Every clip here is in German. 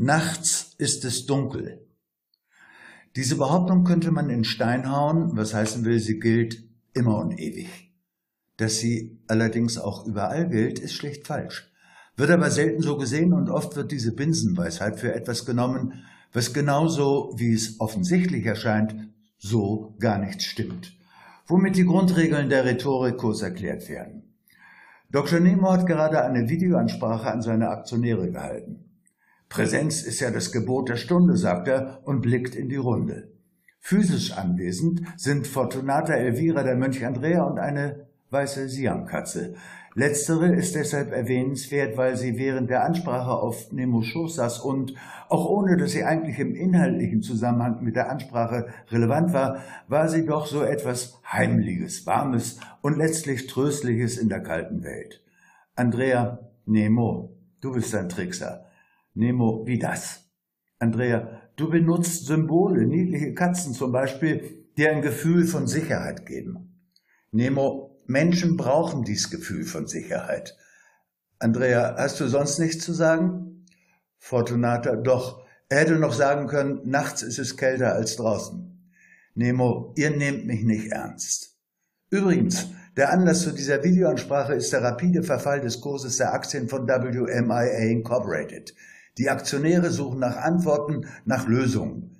Nachts ist es dunkel. Diese Behauptung könnte man in Stein hauen, was heißen will, sie gilt immer und ewig. Dass sie allerdings auch überall gilt, ist schlicht falsch. Wird aber selten so gesehen und oft wird diese Binsenweisheit für etwas genommen, was genauso, wie es offensichtlich erscheint, so gar nicht stimmt. Womit die Grundregeln der Rhetorik kurz erklärt werden. Dr. Nemo hat gerade eine Videoansprache an seine Aktionäre gehalten. Präsenz ist ja das Gebot der Stunde, sagt er und blickt in die Runde. Physisch anwesend sind Fortunata Elvira, der Mönch Andrea und eine weiße Siamkatze. Letztere ist deshalb erwähnenswert, weil sie während der Ansprache auf Nemo Schoß saß und, auch ohne dass sie eigentlich im inhaltlichen Zusammenhang mit der Ansprache relevant war, war sie doch so etwas Heimliches, Warmes und letztlich Tröstliches in der kalten Welt. Andrea, Nemo, du bist ein Trickser. Nemo, wie das? Andrea, du benutzt Symbole, niedliche Katzen zum Beispiel, die ein Gefühl von Sicherheit geben. Nemo, Menschen brauchen dies Gefühl von Sicherheit. Andrea, hast du sonst nichts zu sagen? Fortunata, doch, er hätte noch sagen können, nachts ist es kälter als draußen. Nemo, ihr nehmt mich nicht ernst. Übrigens, der Anlass zu dieser Videoansprache ist der rapide Verfall des Kurses der Aktien von WMIA Incorporated. Die Aktionäre suchen nach Antworten, nach Lösungen.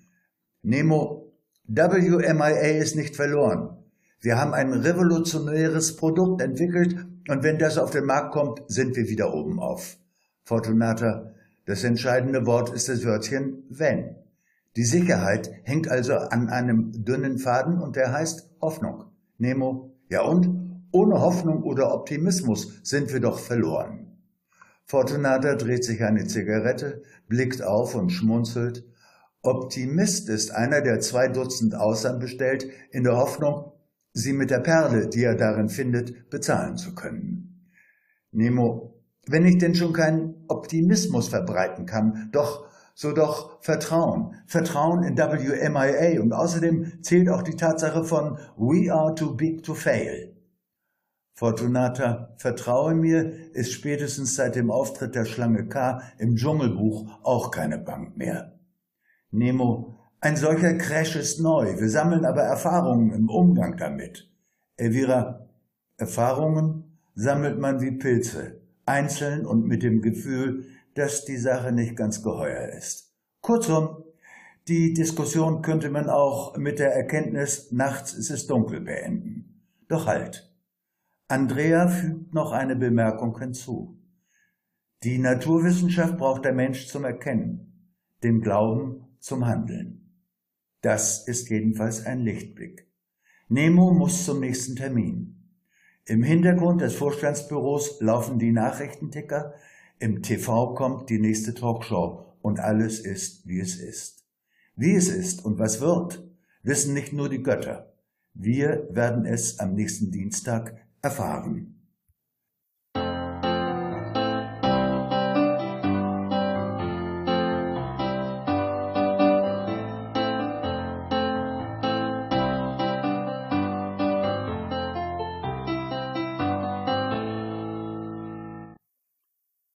Nemo, WMIA ist nicht verloren. Wir haben ein revolutionäres Produkt entwickelt und wenn das auf den Markt kommt, sind wir wieder oben auf. Fortunata, das entscheidende Wort ist das Wörtchen wenn. Die Sicherheit hängt also an einem dünnen Faden und der heißt Hoffnung. Nemo, ja und? Ohne Hoffnung oder Optimismus sind wir doch verloren. Fortunata dreht sich eine Zigarette, blickt auf und schmunzelt. Optimist ist einer, der zwei Dutzend Austern bestellt, in der Hoffnung, sie mit der Perle, die er darin findet, bezahlen zu können. Nemo, wenn ich denn schon keinen Optimismus verbreiten kann, doch, so doch Vertrauen. Vertrauen in WMIA und außerdem zählt auch die Tatsache von We are too big to fail. Fortunata, vertraue mir, ist spätestens seit dem Auftritt der Schlange K im Dschungelbuch auch keine Bank mehr. Nemo, ein solcher Crash ist neu, wir sammeln aber Erfahrungen im Umgang damit. Elvira, Erfahrungen sammelt man wie Pilze, einzeln und mit dem Gefühl, dass die Sache nicht ganz geheuer ist. Kurzum, die Diskussion könnte man auch mit der Erkenntnis, nachts ist es dunkel beenden. Doch halt. Andrea fügt noch eine Bemerkung hinzu. Die Naturwissenschaft braucht der Mensch zum Erkennen, den Glauben zum Handeln. Das ist jedenfalls ein Lichtblick. Nemo muss zum nächsten Termin. Im Hintergrund des Vorstandsbüros laufen die Nachrichtenticker, im TV kommt die nächste Talkshow und alles ist, wie es ist. Wie es ist und was wird, wissen nicht nur die Götter. Wir werden es am nächsten Dienstag erfahren.